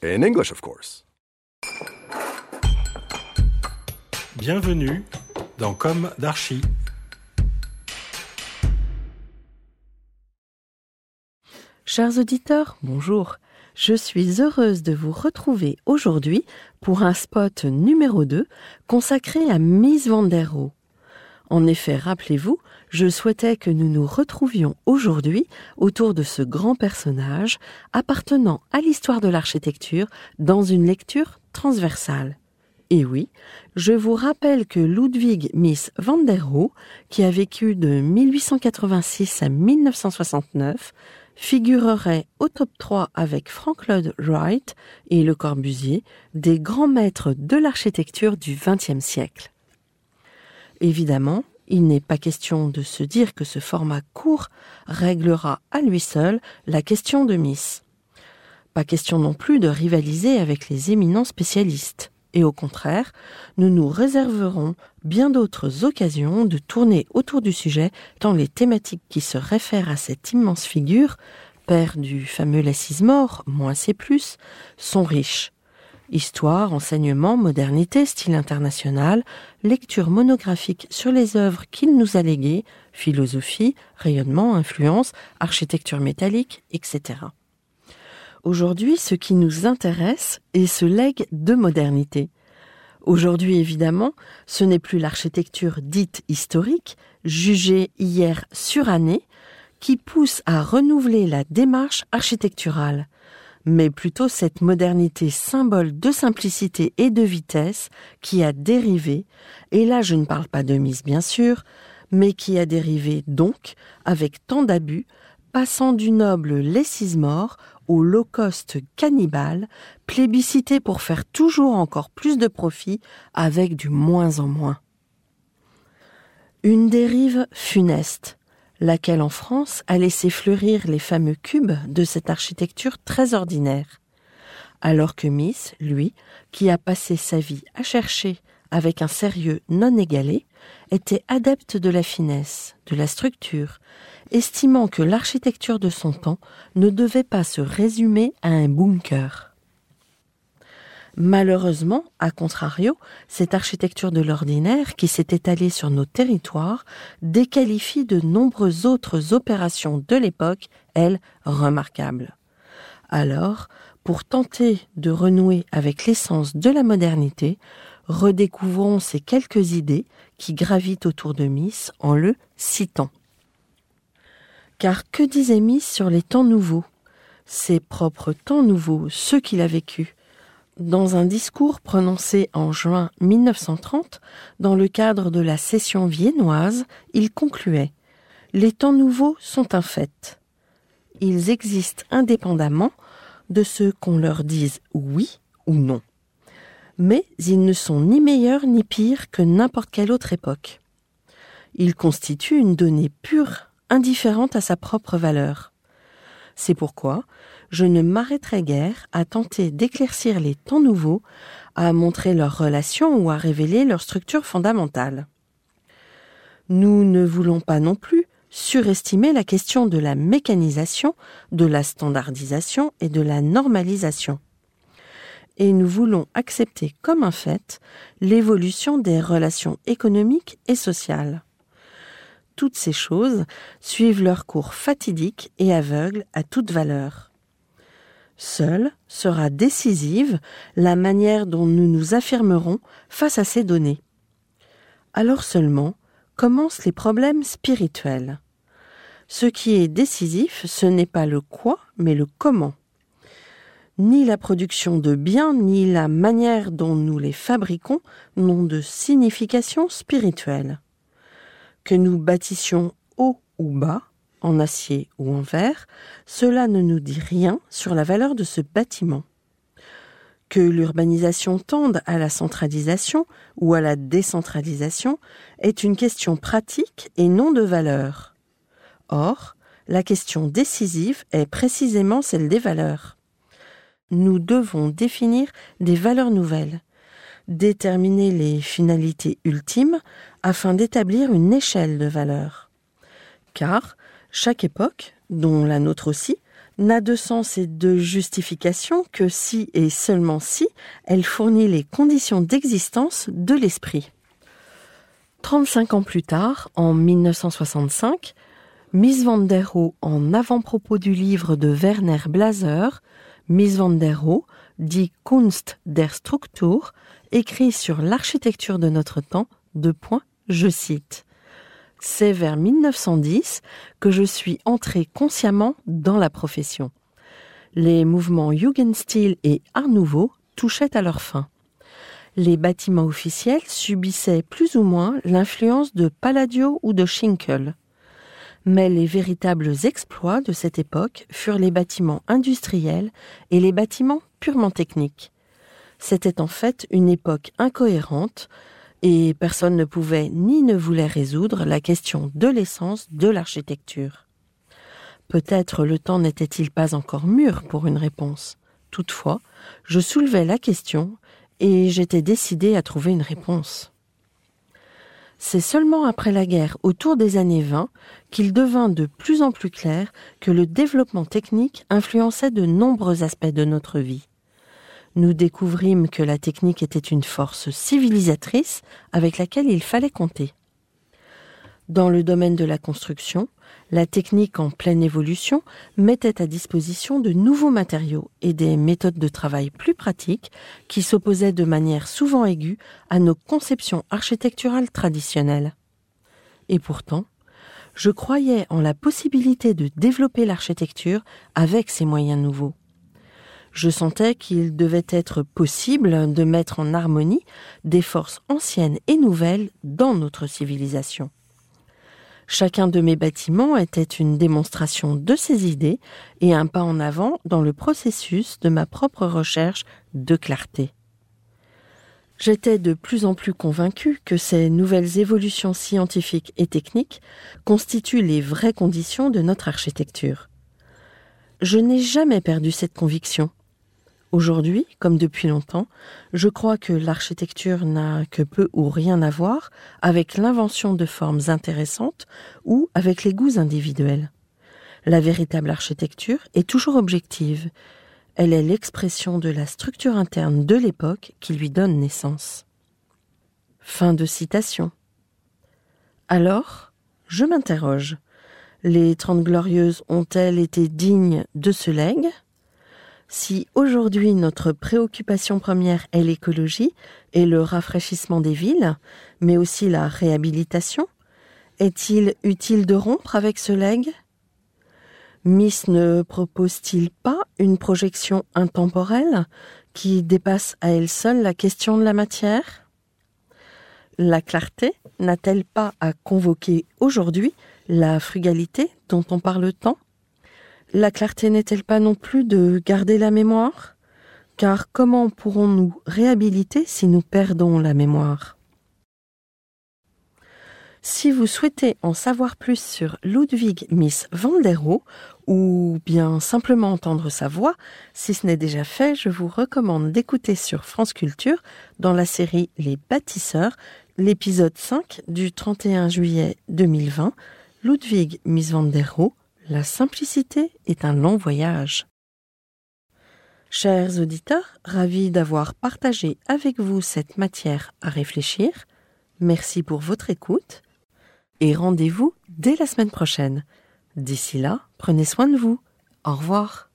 In English, of course. Bienvenue dans Comme d'Archi. Chers auditeurs, bonjour. Je suis heureuse de vous retrouver aujourd'hui pour un spot numéro 2 consacré à Miss Van der Rohe. En effet, rappelez-vous, je souhaitais que nous nous retrouvions aujourd'hui autour de ce grand personnage appartenant à l'histoire de l'architecture dans une lecture transversale. Et oui, je vous rappelle que Ludwig Miss van der Rohe, qui a vécu de 1886 à 1969, figurerait au top 3 avec Frank Lloyd Wright et Le Corbusier, des grands maîtres de l'architecture du XXe siècle. Évidemment, il n'est pas question de se dire que ce format court réglera à lui seul la question de Miss. Pas question non plus de rivaliser avec les éminents spécialistes. Et au contraire, nous nous réserverons bien d'autres occasions de tourner autour du sujet tant les thématiques qui se réfèrent à cette immense figure, père du fameux laissise-mort, moins c'est plus, sont riches. Histoire, enseignement, modernité, style international, lecture monographique sur les œuvres qu'il nous a léguées, philosophie, rayonnement, influence, architecture métallique, etc. Aujourd'hui, ce qui nous intéresse est ce legs de modernité. Aujourd'hui, évidemment, ce n'est plus l'architecture dite historique, jugée hier surannée, qui pousse à renouveler la démarche architecturale, mais plutôt cette modernité symbole de simplicité et de vitesse qui a dérivé, et là je ne parle pas de mise bien sûr, mais qui a dérivé donc avec tant d'abus, passant du noble lessise-mort au low-cost cannibale, plébiscité pour faire toujours encore plus de profit avec du moins en moins. Une dérive funeste, laquelle en France a laissé fleurir les fameux cubes de cette architecture très ordinaire. Alors que Miss, lui, qui a passé sa vie à chercher avec un sérieux non égalé, était adepte de la finesse, de la structure, estimant que l'architecture de son temps ne devait pas se résumer à un bunker. Malheureusement, à contrario, cette architecture de l'ordinaire qui s'est étalée sur nos territoires déqualifie de nombreuses autres opérations de l'époque, elles remarquables. Alors, pour tenter de renouer avec l'essence de la modernité, redécouvrons ces quelques idées qui gravitent autour de Miss en le citant. Car que disait Miss sur les temps nouveaux? Ses propres temps nouveaux, ceux qu'il a vécus. Dans un discours prononcé en juin 1930, dans le cadre de la session viennoise, il concluait Les temps nouveaux sont un fait. Ils existent indépendamment de ce qu'on leur dise oui ou non. Mais ils ne sont ni meilleurs ni pires que n'importe quelle autre époque. Ils constituent une donnée pure indifférente à sa propre valeur. C'est pourquoi je ne m'arrêterai guère à tenter d'éclaircir les temps nouveaux, à montrer leurs relations ou à révéler leur structure fondamentale. Nous ne voulons pas non plus surestimer la question de la mécanisation, de la standardisation et de la normalisation. Et nous voulons accepter comme un fait l'évolution des relations économiques et sociales toutes ces choses suivent leur cours fatidique et aveugle à toute valeur. Seule sera décisive la manière dont nous nous affirmerons face à ces données. Alors seulement commencent les problèmes spirituels. Ce qui est décisif, ce n'est pas le quoi, mais le comment. Ni la production de biens, ni la manière dont nous les fabriquons n'ont de signification spirituelle. Que nous bâtissions haut ou bas, en acier ou en verre, cela ne nous dit rien sur la valeur de ce bâtiment. Que l'urbanisation tende à la centralisation ou à la décentralisation est une question pratique et non de valeur. Or, la question décisive est précisément celle des valeurs. Nous devons définir des valeurs nouvelles, déterminer les finalités ultimes afin d'établir une échelle de valeurs. Car chaque époque, dont la nôtre aussi, n'a de sens et de justification que si et seulement si elle fournit les conditions d'existence de l'esprit. 35 ans plus tard, en 1965, Miss van der Rohe, en avant-propos du livre de Werner Blaser, Miss van der Rohe, dit Kunst der Struktur, écrit sur l'architecture de notre temps, deux points, je cite. C'est vers 1910 que je suis entré consciemment dans la profession. Les mouvements Jugendstil et Art Nouveau touchaient à leur fin. Les bâtiments officiels subissaient plus ou moins l'influence de Palladio ou de Schinkel. Mais les véritables exploits de cette époque furent les bâtiments industriels et les bâtiments purement techniques. C'était en fait une époque incohérente et personne ne pouvait ni ne voulait résoudre la question de l'essence de l'architecture. Peut-être le temps n'était-il pas encore mûr pour une réponse. Toutefois, je soulevais la question et j'étais décidé à trouver une réponse. C'est seulement après la guerre, autour des années 20, qu'il devint de plus en plus clair que le développement technique influençait de nombreux aspects de notre vie nous découvrîmes que la technique était une force civilisatrice avec laquelle il fallait compter. Dans le domaine de la construction, la technique en pleine évolution mettait à disposition de nouveaux matériaux et des méthodes de travail plus pratiques qui s'opposaient de manière souvent aiguë à nos conceptions architecturales traditionnelles. Et pourtant, je croyais en la possibilité de développer l'architecture avec ces moyens nouveaux je sentais qu'il devait être possible de mettre en harmonie des forces anciennes et nouvelles dans notre civilisation. Chacun de mes bâtiments était une démonstration de ces idées et un pas en avant dans le processus de ma propre recherche de clarté. J'étais de plus en plus convaincu que ces nouvelles évolutions scientifiques et techniques constituent les vraies conditions de notre architecture. Je n'ai jamais perdu cette conviction. Aujourd'hui, comme depuis longtemps, je crois que l'architecture n'a que peu ou rien à voir avec l'invention de formes intéressantes ou avec les goûts individuels. La véritable architecture est toujours objective. Elle est l'expression de la structure interne de l'époque qui lui donne naissance. Fin de citation. Alors, je m'interroge. Les Trente Glorieuses ont-elles été dignes de ce legs? Si aujourd'hui notre préoccupation première est l'écologie et le rafraîchissement des villes, mais aussi la réhabilitation, est-il utile de rompre avec ce legs Miss ne propose-t-il pas une projection intemporelle qui dépasse à elle seule la question de la matière? La clarté n'a-t-elle pas à convoquer aujourd'hui la frugalité dont on parle tant? La clarté n'est-elle pas non plus de garder la mémoire? Car comment pourrons-nous réhabiliter si nous perdons la mémoire? Si vous souhaitez en savoir plus sur Ludwig Miss van der ou bien simplement entendre sa voix, si ce n'est déjà fait, je vous recommande d'écouter sur France Culture, dans la série Les bâtisseurs, l'épisode 5 du 31 juillet 2020, Ludwig Miss van der la simplicité est un long voyage. Chers auditeurs, ravis d'avoir partagé avec vous cette matière à réfléchir. Merci pour votre écoute et rendez-vous dès la semaine prochaine. D'ici là, prenez soin de vous. Au revoir.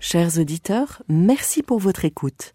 Chers auditeurs, merci pour votre écoute.